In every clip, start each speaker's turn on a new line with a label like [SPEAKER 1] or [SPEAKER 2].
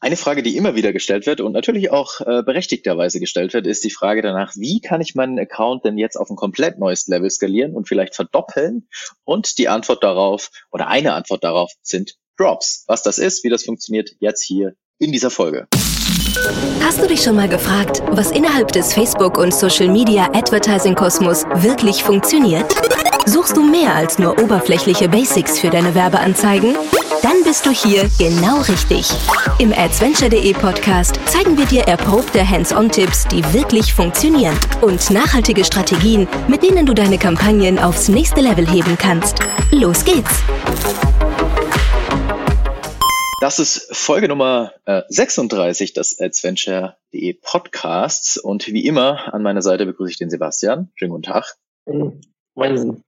[SPEAKER 1] Eine Frage, die immer wieder gestellt wird und natürlich auch äh, berechtigterweise gestellt wird, ist die Frage danach, wie kann ich meinen Account denn jetzt auf ein komplett neues Level skalieren und vielleicht verdoppeln? Und die Antwort darauf oder eine Antwort darauf sind Drops. Was das ist, wie das funktioniert, jetzt hier in dieser Folge.
[SPEAKER 2] Hast du dich schon mal gefragt, was innerhalb des Facebook- und Social-Media-Advertising-Kosmos wirklich funktioniert? Suchst du mehr als nur oberflächliche Basics für deine Werbeanzeigen? Dann bist du hier genau richtig. Im Adventure.de Podcast zeigen wir dir erprobte Hands-on-Tipps, die wirklich funktionieren und nachhaltige Strategien, mit denen du deine Kampagnen aufs nächste Level heben kannst. Los geht's!
[SPEAKER 1] Das ist Folge Nummer äh, 36 des Adventure.de Podcasts und wie immer an meiner Seite begrüße ich den Sebastian. Schönen guten Tag.
[SPEAKER 3] Wahnsinn.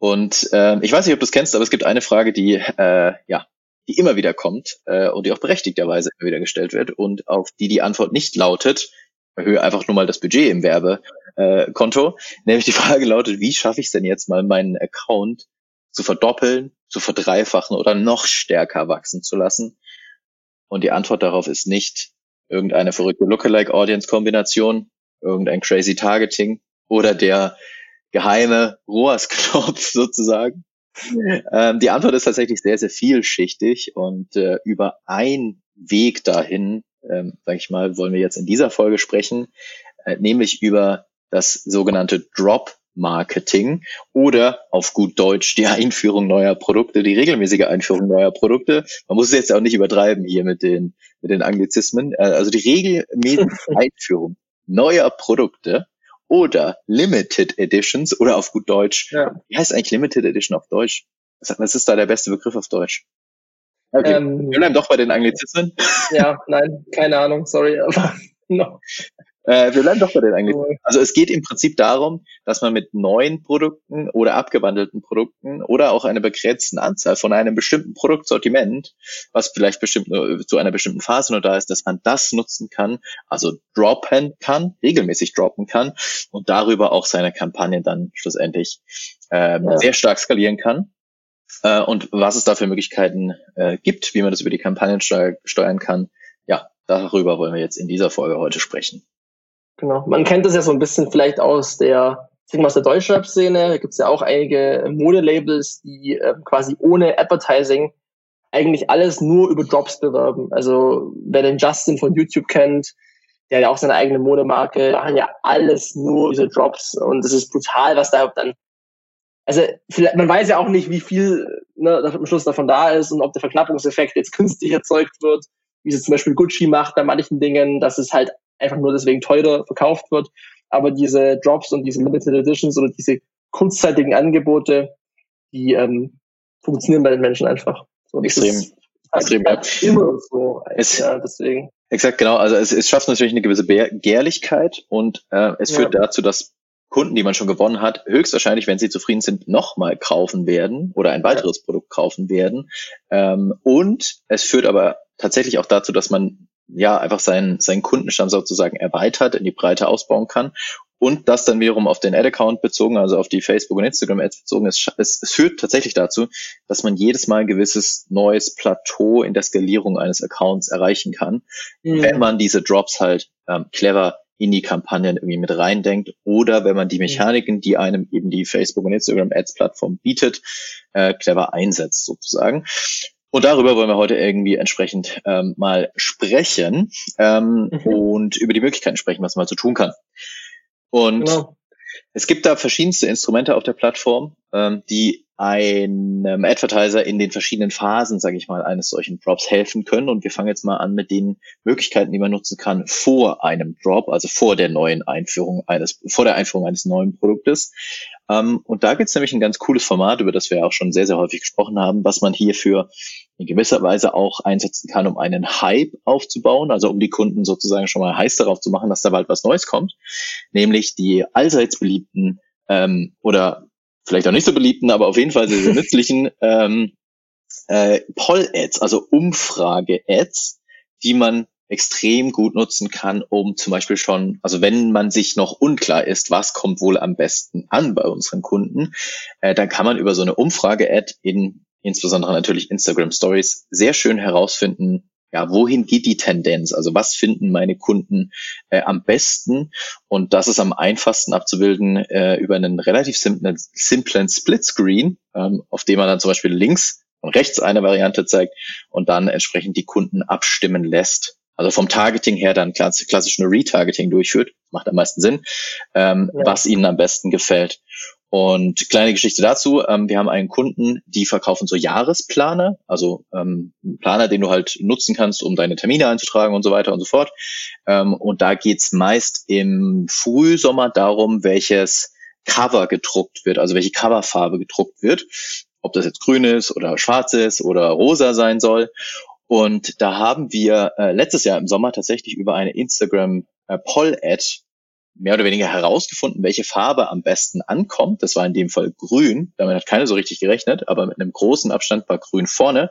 [SPEAKER 1] Und äh, ich weiß nicht, ob du es kennst, aber es gibt eine Frage, die äh, ja, die immer wieder kommt äh, und die auch berechtigterweise immer wieder gestellt wird und auf die die Antwort nicht lautet, erhöhe einfach nur mal das Budget im Werbekonto, äh, nämlich die Frage lautet, wie schaffe ich es denn jetzt mal meinen Account zu verdoppeln, zu verdreifachen oder noch stärker wachsen zu lassen? Und die Antwort darauf ist nicht irgendeine verrückte Lookalike-Audience-Kombination, irgendein crazy Targeting oder der geheime ROAS-Knopf sozusagen. Ähm, die Antwort ist tatsächlich sehr, sehr vielschichtig und äh, über einen Weg dahin, ähm, sage ich mal, wollen wir jetzt in dieser Folge sprechen, äh, nämlich über das sogenannte Drop Marketing oder auf gut Deutsch die Einführung neuer Produkte, die regelmäßige Einführung neuer Produkte. Man muss es jetzt auch nicht übertreiben hier mit den, mit den Anglizismen. Äh, also die regelmäßige Einführung neuer Produkte oder Limited Editions oder auf gut Deutsch. Ja. Wie heißt eigentlich Limited Edition auf Deutsch? Was ist da der beste Begriff auf Deutsch? Okay. Ähm, wir bleiben doch bei den Anglizismen.
[SPEAKER 3] Ja, nein, keine Ahnung, sorry, aber no.
[SPEAKER 1] Äh, wir bleiben doch bei den Anglizismen. Also es geht im Prinzip darum, dass man mit neuen Produkten oder abgewandelten Produkten oder auch einer begrenzten Anzahl von einem bestimmten Produktsortiment, was vielleicht bestimmt nur zu einer bestimmten Phase nur da ist, dass man das nutzen kann, also droppen kann, regelmäßig droppen kann und darüber auch seine Kampagnen dann schlussendlich ähm, ja. sehr stark skalieren kann. Äh, und was es da für Möglichkeiten äh, gibt, wie man das über die Kampagnen steuern kann, ja, darüber wollen wir jetzt in dieser Folge heute sprechen.
[SPEAKER 3] Genau. Man kennt das ja so ein bisschen vielleicht aus der, ich aus der Deutschrap-Szene. Da gibt es ja auch einige Modelabels, die äh, quasi ohne Advertising eigentlich alles nur über Drops bewerben. Also wer den Justin von YouTube kennt, der ja auch seine eigene Modemarke, machen ja alles nur diese Drops. Und es ist brutal, was da dann also vielleicht, man weiß ja auch nicht, wie viel ne, am Schluss davon da ist und ob der Verknappungseffekt jetzt künstlich erzeugt wird, wie es zum Beispiel Gucci macht bei manchen Dingen, dass es halt einfach nur deswegen teurer verkauft wird. Aber diese Drops und diese Limited Editions oder diese kurzzeitigen Angebote, die ähm, funktionieren bei den Menschen einfach.
[SPEAKER 1] So, extrem. extrem, ja.
[SPEAKER 3] Immer so. Es, ja, deswegen.
[SPEAKER 1] Exakt, genau. Also es, es schafft natürlich eine gewisse Begehrlichkeit und äh, es führt ja. dazu, dass Kunden, die man schon gewonnen hat, höchstwahrscheinlich, wenn sie zufrieden sind, nochmal kaufen werden oder ein weiteres ja. Produkt kaufen werden. Ähm, und es führt aber tatsächlich auch dazu, dass man ja einfach seinen, seinen Kundenstamm sozusagen erweitert, in die Breite ausbauen kann. Und das dann wiederum auf den Ad-Account bezogen, also auf die Facebook- und Instagram-Ads bezogen, es, es, es führt tatsächlich dazu, dass man jedes Mal ein gewisses neues Plateau in der Skalierung eines Accounts erreichen kann, mhm. wenn man diese Drops halt ähm, clever in die Kampagnen irgendwie mit reindenkt oder wenn man die mhm. Mechaniken, die einem eben die Facebook und Instagram Ads Plattform bietet, äh, clever einsetzt sozusagen. Und darüber wollen wir heute irgendwie entsprechend ähm, mal sprechen ähm, mhm. und über die Möglichkeiten sprechen, was man so tun kann. Und genau. es gibt da verschiedenste Instrumente auf der Plattform, ähm, die einem Advertiser in den verschiedenen Phasen, sage ich mal, eines solchen Drops helfen können. Und wir fangen jetzt mal an mit den Möglichkeiten, die man nutzen kann vor einem Drop, also vor der neuen Einführung eines, vor der Einführung eines neuen Produktes. Ähm, und da gibt es nämlich ein ganz cooles Format, über das wir auch schon sehr, sehr häufig gesprochen haben, was man hierfür in gewisser Weise auch einsetzen kann, um einen Hype aufzubauen, also um die Kunden sozusagen schon mal heiß darauf zu machen, dass da bald was Neues kommt, nämlich die allseits beliebten ähm, oder vielleicht auch nicht so beliebten, aber auf jeden Fall sehr, sehr nützlichen ähm, äh, Poll-Ads, also Umfrage-Ads, die man extrem gut nutzen kann, um zum Beispiel schon, also wenn man sich noch unklar ist, was kommt wohl am besten an bei unseren Kunden, äh, dann kann man über so eine Umfrage-Ad in insbesondere natürlich Instagram Stories sehr schön herausfinden, ja, wohin geht die Tendenz? Also was finden meine Kunden äh, am besten? Und das ist am einfachsten abzubilden äh, über einen relativ simplen, simplen Splitscreen, ähm, auf dem man dann zum Beispiel links und rechts eine Variante zeigt und dann entsprechend die Kunden abstimmen lässt. Also vom Targeting her dann klassisch nur Retargeting durchführt, macht am meisten Sinn, ähm, ja. was ihnen am besten gefällt. Und kleine Geschichte dazu, ähm, wir haben einen Kunden, die verkaufen so Jahresplaner, also ähm, Planer, den du halt nutzen kannst, um deine Termine einzutragen und so weiter und so fort. Ähm, und da geht's meist im Frühsommer darum, welches Cover gedruckt wird, also welche Coverfarbe gedruckt wird, ob das jetzt grün ist oder schwarz ist oder rosa sein soll. Und da haben wir äh, letztes Jahr im Sommer tatsächlich über eine Instagram äh, mehr oder weniger herausgefunden, welche Farbe am besten ankommt. Das war in dem Fall grün. Damit hat keiner so richtig gerechnet, aber mit einem großen Abstand war grün vorne.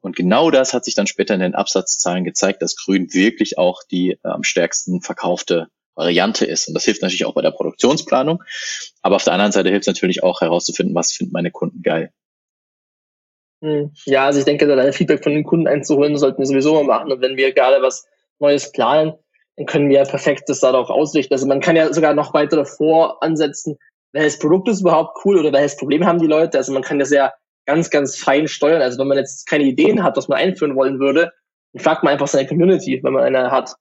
[SPEAKER 1] Und genau das hat sich dann später in den Absatzzahlen gezeigt, dass grün wirklich auch die äh, am stärksten verkaufte Variante ist. Und das hilft natürlich auch bei der Produktionsplanung. Aber auf der anderen Seite hilft es natürlich auch herauszufinden, was finden meine Kunden geil.
[SPEAKER 3] Hm. Ja, also ich denke, da Feedback von den Kunden einzuholen, sollten wir sowieso mal machen. Und wenn wir gerade was Neues planen, können wir perfekt das darauf ausrichten. Also man kann ja sogar noch weiter davor ansetzen, welches Produkt ist überhaupt cool oder welches Problem haben die Leute. Also man kann das ja ganz, ganz fein steuern. Also wenn man jetzt keine Ideen hat, was man einführen wollen würde, dann fragt man einfach seine Community, wenn man eine hat,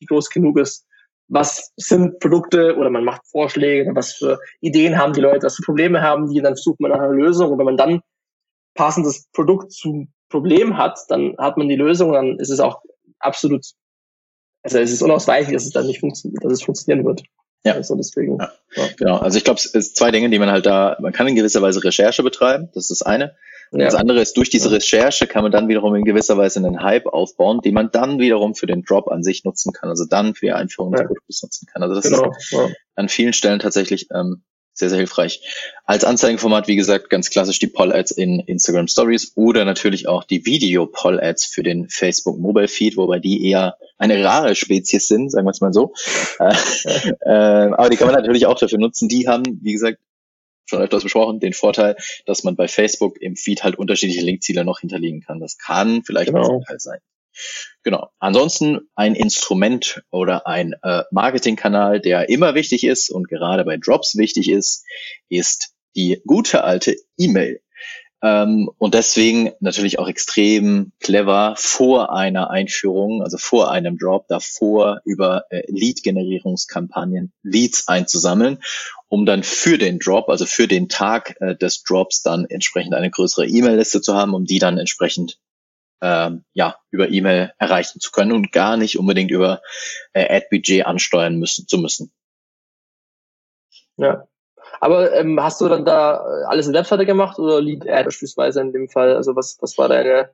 [SPEAKER 3] die groß genug ist. Was sind Produkte oder man macht Vorschläge, was für Ideen haben die Leute, was für Probleme haben die, dann sucht man nach einer Lösung. Und wenn man dann passendes Produkt zum Problem hat, dann hat man die Lösung, dann ist es auch absolut also es ist unausweichlich, dass es dann nicht funktioniert, dass es funktionieren wird.
[SPEAKER 1] Ja. Also deswegen. Ja. ja. Genau. Also ich glaube, es ist zwei Dinge, die man halt da, man kann in gewisser Weise Recherche betreiben, das ist das eine. Und ja. das andere ist, durch diese Recherche kann man dann wiederum in gewisser Weise einen Hype aufbauen, den man dann wiederum für den Drop an sich nutzen kann, also dann für die Einführung des Produktes nutzen kann. Also das genau. ist an vielen Stellen tatsächlich ähm, sehr, sehr hilfreich. Als Anzeigenformat, wie gesagt, ganz klassisch die Poll-Ads in Instagram Stories oder natürlich auch die Video-Poll-Ads für den Facebook Mobile Feed, wobei die eher eine rare Spezies sind, sagen wir es mal so. äh, äh, aber die kann man natürlich auch dafür nutzen. Die haben, wie gesagt, schon öfters besprochen, den Vorteil, dass man bei Facebook im Feed halt unterschiedliche Linkziele noch hinterlegen kann. Das kann vielleicht genau. ein Vorteil sein. Genau. Ansonsten ein Instrument oder ein äh, Marketingkanal, der immer wichtig ist und gerade bei Drops wichtig ist, ist die gute alte E-Mail. Ähm, und deswegen natürlich auch extrem clever vor einer Einführung, also vor einem Drop, davor über äh, Lead-Generierungskampagnen Leads einzusammeln, um dann für den Drop, also für den Tag äh, des Drops dann entsprechend eine größere E-Mail-Liste zu haben, um die dann entsprechend ähm, ja, über E-Mail erreichen zu können und gar nicht unbedingt über äh, Ad-Budget ansteuern müssen zu müssen.
[SPEAKER 3] Ja. Aber ähm, hast du dann da äh, alles in Webseite gemacht oder Lead Ad beispielsweise in dem Fall? Also was, was war deine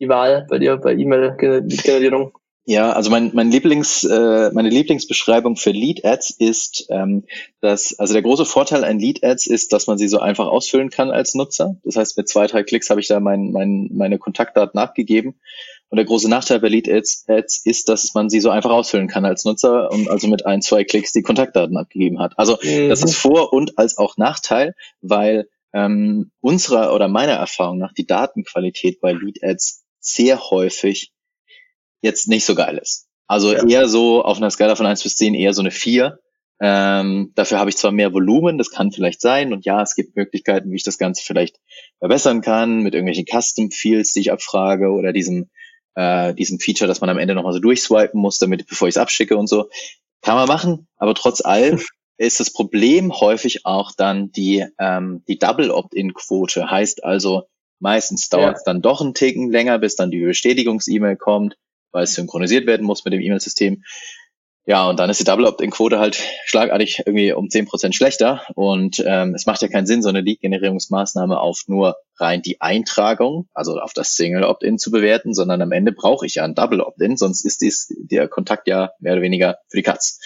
[SPEAKER 3] die Wahl bei dir bei E-Mail-Generierung?
[SPEAKER 1] Ja, also mein, mein Lieblings, äh, meine Lieblingsbeschreibung für Lead Ads ist, ähm, dass, also der große Vorteil an Lead Ads ist, dass man sie so einfach ausfüllen kann als Nutzer. Das heißt, mit zwei, drei Klicks habe ich da mein, mein, meine Kontaktdaten abgegeben. Und der große Nachteil bei Lead Ads, Ads ist, dass man sie so einfach ausfüllen kann als Nutzer und also mit ein, zwei Klicks die Kontaktdaten abgegeben hat. Also mhm. das ist Vor- und als auch Nachteil, weil ähm, unserer oder meiner Erfahrung nach die Datenqualität bei Lead Ads sehr häufig jetzt nicht so geil ist. Also ja. eher so auf einer Skala von eins bis zehn eher so eine vier. Ähm, dafür habe ich zwar mehr Volumen, das kann vielleicht sein. Und ja, es gibt Möglichkeiten, wie ich das Ganze vielleicht verbessern kann, mit irgendwelchen Custom Fields, die ich abfrage, oder diesem, äh, diesem Feature, dass man am Ende nochmal so durchswipen muss, damit, bevor ich es abschicke und so. Kann man machen, aber trotz allem ist das Problem häufig auch dann die, ähm, die Double Opt-in-Quote. Heißt also, meistens dauert es ja. dann doch einen Ticken länger, bis dann die Bestätigungs-E-Mail kommt weil es synchronisiert werden muss mit dem E-Mail-System. Ja, und dann ist die Double Opt-in-Quote halt schlagartig irgendwie um zehn Prozent schlechter. Und ähm, es macht ja keinen Sinn, so eine Lead-Generierungsmaßnahme auf nur rein die Eintragung, also auf das Single Opt-in zu bewerten, sondern am Ende brauche ich ja ein Double Opt-in, sonst ist dies, der Kontakt ja mehr oder weniger für die Katz.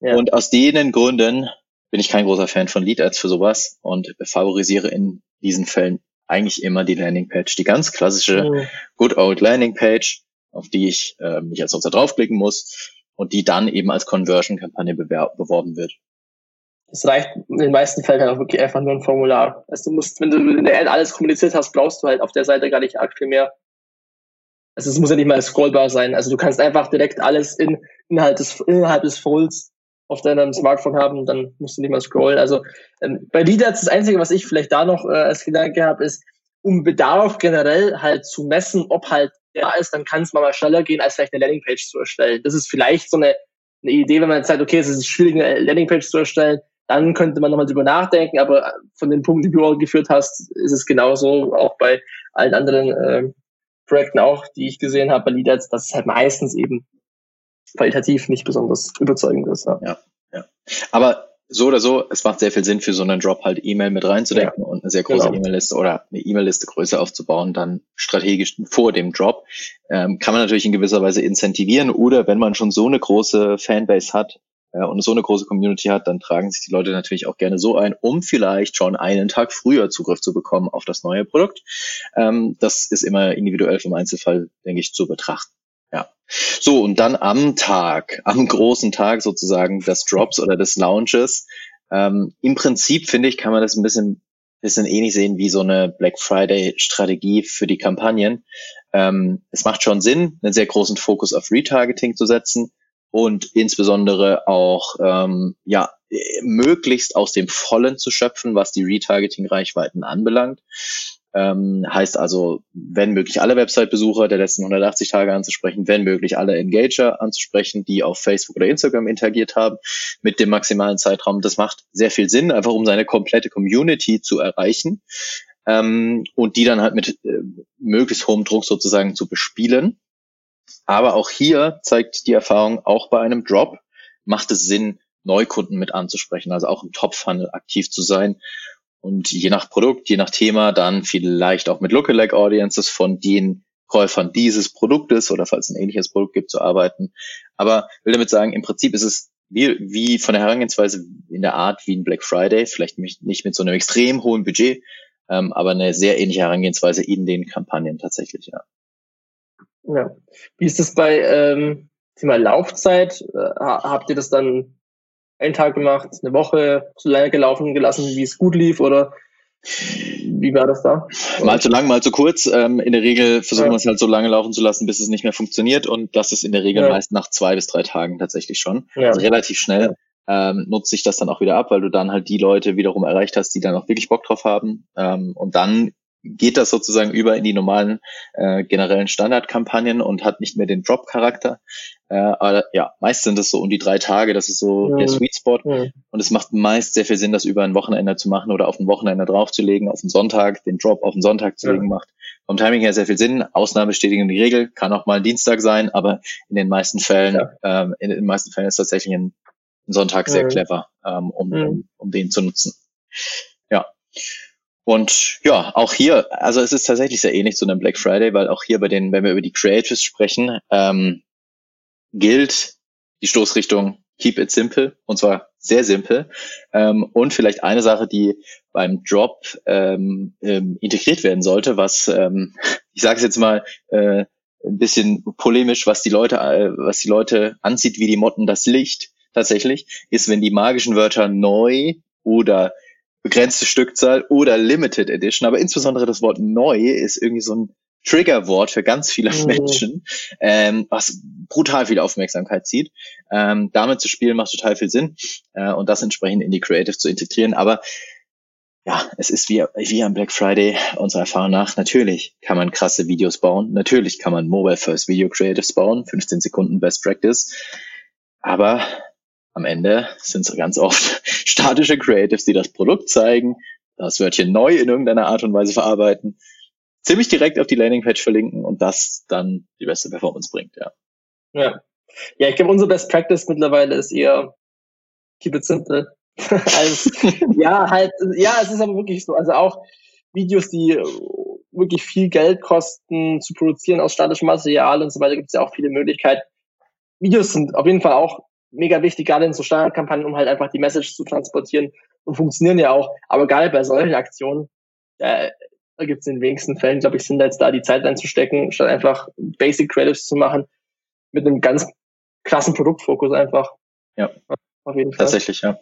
[SPEAKER 1] Ja. Und aus denen Gründen bin ich kein großer Fan von Lead-Ads für sowas und favorisiere in diesen Fällen eigentlich immer die Landing-Page, die ganz klassische mhm. Good Old Landing-Page, auf die ich äh, mich als Nutzer draufklicken muss und die dann eben als Conversion-Kampagne beworben wird.
[SPEAKER 3] Das reicht in den meisten Fällen halt auch wirklich einfach nur ein Formular. Also du musst, wenn du in der Ad alles kommuniziert hast, brauchst du halt auf der Seite gar nicht viel mehr. Also es muss ja nicht mal scrollbar sein. Also du kannst einfach direkt alles in, innerhalb des, innerhalb des Folds auf deinem Smartphone haben, dann musst du nicht mal scrollen. Also ähm, bei Leaders das Einzige, was ich vielleicht da noch äh, als Gedanke habe, ist, um Bedarf generell halt zu messen, ob halt da ist, dann kann es mal, schneller gehen, als vielleicht eine Landingpage zu erstellen. Das ist vielleicht so eine, eine Idee, wenn man jetzt sagt, okay, es ist schwierig, eine Landingpage zu erstellen, dann könnte man nochmal drüber nachdenken, aber von den Punkten, die du auch geführt hast, ist es genauso, auch bei allen anderen äh, Projekten auch, die ich gesehen habe bei Leaders, dass es halt meistens eben qualitativ nicht besonders überzeugend ist.
[SPEAKER 1] Ja. ja, ja. Aber so oder so, es macht sehr viel Sinn für so einen Drop halt E-Mail mit reinzudenken ja. und eine sehr große genau. E-Mail-Liste oder eine E-Mail-Liste größer aufzubauen, dann strategisch vor dem Drop. Ähm, kann man natürlich in gewisser Weise incentivieren oder wenn man schon so eine große Fanbase hat äh, und so eine große Community hat, dann tragen sich die Leute natürlich auch gerne so ein, um vielleicht schon einen Tag früher Zugriff zu bekommen auf das neue Produkt. Ähm, das ist immer individuell vom Einzelfall, denke ich, zu betrachten. Ja. So, und dann am Tag, am großen Tag sozusagen des Drops oder des Launches. Ähm, Im Prinzip, finde ich, kann man das ein bisschen, bisschen ähnlich sehen wie so eine Black Friday-Strategie für die Kampagnen. Ähm, es macht schon Sinn, einen sehr großen Fokus auf Retargeting zu setzen und insbesondere auch ähm, ja möglichst aus dem Vollen zu schöpfen, was die Retargeting-Reichweiten anbelangt. Ähm, heißt also, wenn möglich alle Website-Besucher der letzten 180 Tage anzusprechen, wenn möglich alle Engager anzusprechen, die auf Facebook oder Instagram interagiert haben mit dem maximalen Zeitraum. Das macht sehr viel Sinn, einfach um seine komplette Community zu erreichen ähm, und die dann halt mit äh, möglichst hohem Druck sozusagen zu bespielen. Aber auch hier zeigt die Erfahrung, auch bei einem Drop macht es Sinn, Neukunden mit anzusprechen, also auch im Top-Funnel aktiv zu sein und je nach Produkt, je nach Thema dann vielleicht auch mit Lookalike Audiences von den Käufern dieses Produktes oder falls ein ähnliches Produkt gibt, zu arbeiten. Aber will damit sagen, im Prinzip ist es wie, wie von der Herangehensweise in der Art wie ein Black Friday, vielleicht nicht mit so einem extrem hohen Budget, ähm, aber eine sehr ähnliche Herangehensweise in den Kampagnen tatsächlich, ja.
[SPEAKER 3] Ja. Wie ist das bei ähm, Thema Laufzeit? Äh, habt ihr das dann einen Tag gemacht, eine Woche so lange gelaufen gelassen, wie es gut lief oder wie war das da?
[SPEAKER 1] Mal zu lang, mal zu kurz. Ähm, in der Regel versuchen ja. wir es halt so lange laufen zu lassen, bis es nicht mehr funktioniert und das ist in der Regel ja. meist nach zwei bis drei Tagen tatsächlich schon. Ja. Also relativ schnell ähm, nutzt sich das dann auch wieder ab, weil du dann halt die Leute wiederum erreicht hast, die dann auch wirklich Bock drauf haben. Ähm, und dann geht das sozusagen über in die normalen äh, generellen Standardkampagnen und hat nicht mehr den Drop-Charakter. Äh, aber ja, meist sind es so um die drei Tage, das ist so mhm. der Sweet Spot. Mhm. Und es macht meist sehr viel Sinn, das über ein Wochenende zu machen oder auf ein Wochenende draufzulegen, auf den Sonntag, den Drop auf den Sonntag zu legen, macht vom Timing her sehr viel Sinn. Ausnahme bestätigen die Regel, kann auch mal ein Dienstag sein, aber in den meisten Fällen, ja. ähm, in den meisten Fällen ist tatsächlich ein, Sonntag sehr clever, ähm, um, um, um den zu nutzen. Ja. Und ja, auch hier, also es ist tatsächlich sehr ähnlich zu einem Black Friday, weil auch hier bei den, wenn wir über die Creatives sprechen, ähm, gilt die Stoßrichtung Keep it simple und zwar sehr simpel. Ähm, und vielleicht eine Sache, die beim Drop ähm, ähm, integriert werden sollte, was ähm, ich sage es jetzt mal äh, ein bisschen polemisch, was die Leute, äh, was die Leute anzieht wie die Motten das Licht tatsächlich, ist, wenn die magischen Wörter neu oder begrenzte Stückzahl oder Limited Edition, aber insbesondere das Wort neu ist irgendwie so ein Triggerwort für ganz viele mhm. Menschen, ähm, was brutal viel Aufmerksamkeit zieht. Ähm, damit zu spielen macht total viel Sinn äh, und das entsprechend in die Creative zu integrieren. Aber ja, es ist wie, wie am Black Friday unserer Erfahrung nach. Natürlich kann man krasse Videos bauen. Natürlich kann man Mobile First Video Creatives bauen. 15 Sekunden Best Practice. Aber am Ende sind es ganz oft statische Creatives, die das Produkt zeigen, das Wörtchen neu in irgendeiner Art und Weise verarbeiten, ziemlich direkt auf die Landingpage verlinken und das dann die beste Performance bringt, ja.
[SPEAKER 3] Ja. Ja, ich glaube, unsere Best Practice mittlerweile ist eher keep it simple. also, ja, halt, ja, es ist aber wirklich so. Also auch Videos, die wirklich viel Geld kosten zu produzieren aus statischem Material und so weiter, gibt es ja auch viele Möglichkeiten. Videos sind auf jeden Fall auch mega wichtig, gerade in so Standardkampagnen, um halt einfach die Message zu transportieren und funktionieren ja auch. Aber gerade bei solchen Aktionen, äh, da gibt es in den wenigsten Fällen, glaube ich, Sinn, jetzt da die Zeit reinzustecken, statt einfach Basic Creatives zu machen mit einem ganz krassen Produktfokus einfach.
[SPEAKER 1] Ja. Auf jeden Fall. Tatsächlich, ja.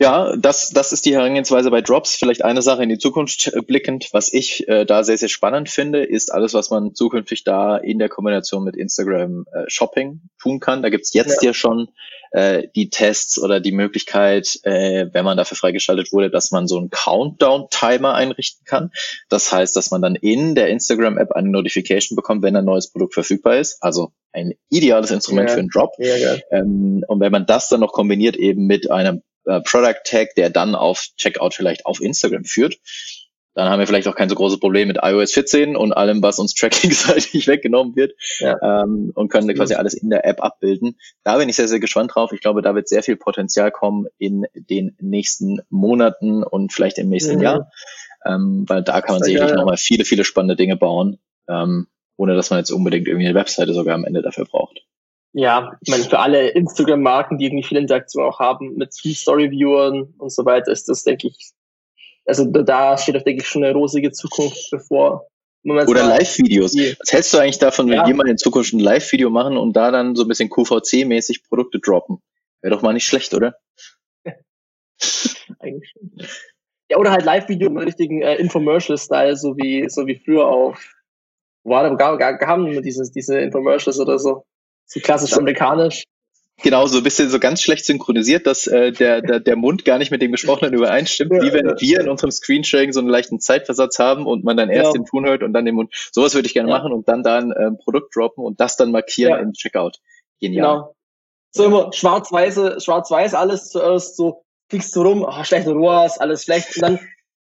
[SPEAKER 1] Ja, das, das ist die Herangehensweise bei Drops. Vielleicht eine Sache in die Zukunft blickend, was ich äh, da sehr, sehr spannend finde, ist alles, was man zukünftig da in der Kombination mit Instagram äh, Shopping tun kann. Da gibt's jetzt ja, ja schon äh, die Tests oder die Möglichkeit, äh, wenn man dafür freigeschaltet wurde, dass man so einen Countdown-Timer einrichten kann. Das heißt, dass man dann in der Instagram-App eine Notification bekommt, wenn ein neues Produkt verfügbar ist. Also ein ideales Instrument ja, für einen Drop. Ja, ähm, und wenn man das dann noch kombiniert eben mit einem äh, Product Tag, der dann auf Checkout vielleicht auf Instagram führt. Dann haben wir vielleicht auch kein so großes Problem mit iOS 14 und allem, was uns trackingseitig weggenommen wird ja. ähm, und können quasi alles in der App abbilden. Da bin ich sehr, sehr gespannt drauf. Ich glaube, da wird sehr viel Potenzial kommen in den nächsten Monaten und vielleicht im nächsten mhm. Jahr, ähm, weil da kann man sicherlich nochmal viele, viele spannende Dinge bauen, ähm, ohne dass man jetzt unbedingt irgendwie eine Webseite sogar am Ende dafür braucht
[SPEAKER 3] ja, ich meine, für alle Instagram-Marken, die irgendwie viel Interaktion auch haben mit Story-Viewern und so weiter, ist das, denke ich, also da steht auch, denke ich, schon eine rosige Zukunft bevor.
[SPEAKER 1] Oder Live-Videos. Was hältst du eigentlich davon, wenn ja. wir mal in Zukunft ein Live-Video machen und da dann so ein bisschen QVC-mäßig Produkte droppen? Wäre doch mal nicht schlecht, oder?
[SPEAKER 3] eigentlich schon. Ja, oder halt Live-Video im richtigen äh, Infomercial-Style, so wie, so wie früher auf, war da, gar, gar, haben diese, diese Infomercials oder so. So klassisch amerikanisch.
[SPEAKER 1] Genau, so ein bisschen so ganz schlecht synchronisiert, dass äh, der, der, der Mund gar nicht mit dem Gesprochenen übereinstimmt, ja, wie wenn ja. wir in unserem Screensharing so einen leichten Zeitversatz haben und man dann erst ja. den Ton hört und dann den Mund. Sowas würde ich gerne machen und dann da ein ähm, Produkt droppen und das dann markieren im Checkout. Genial. Genau.
[SPEAKER 3] So immer schwarz-weiße, schwarz-weiß alles zuerst so, klickst du rum, oh, schlechte ROAS, alles schlecht und dann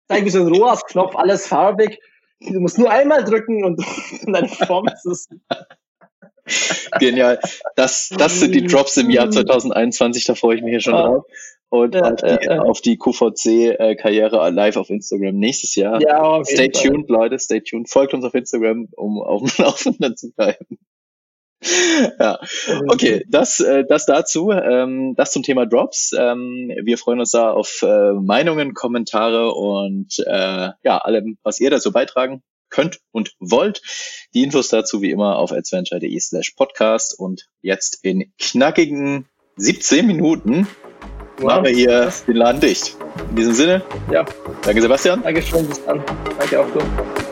[SPEAKER 3] zeig mir so einen ROAS-Knopf, alles farbig. Du musst nur einmal drücken und, und dann formst es.
[SPEAKER 1] Genial. Das, das sind die Drops im Jahr 2021, da freue ich mich hier schon drauf. Und ja, auf, die, äh, auf die QVC-Karriere live auf Instagram nächstes Jahr. Ja, stay tuned, Fall. Leute, stay tuned. Folgt uns auf Instagram, um auf dem Laufenden zu bleiben. ja, okay, das, äh, das dazu, ähm, das zum Thema Drops. Ähm, wir freuen uns da auf äh, Meinungen, Kommentare und äh, ja, allem, was ihr dazu beitragen könnt und wollt. Die Infos dazu wie immer auf adventure.de slash podcast und jetzt in knackigen 17 Minuten wow. machen wir hier den Laden dicht. In diesem Sinne, ja. Danke Sebastian.
[SPEAKER 3] Danke schön, bis dann. Danke auch du.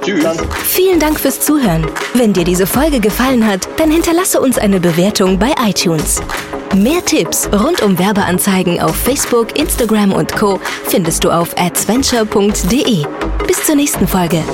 [SPEAKER 2] Tschüss. Vielen Dank fürs Zuhören. Wenn dir diese Folge gefallen hat, dann hinterlasse uns eine Bewertung bei iTunes. Mehr Tipps rund um Werbeanzeigen auf Facebook, Instagram und Co. findest du auf adventure.de. Bis zur nächsten Folge.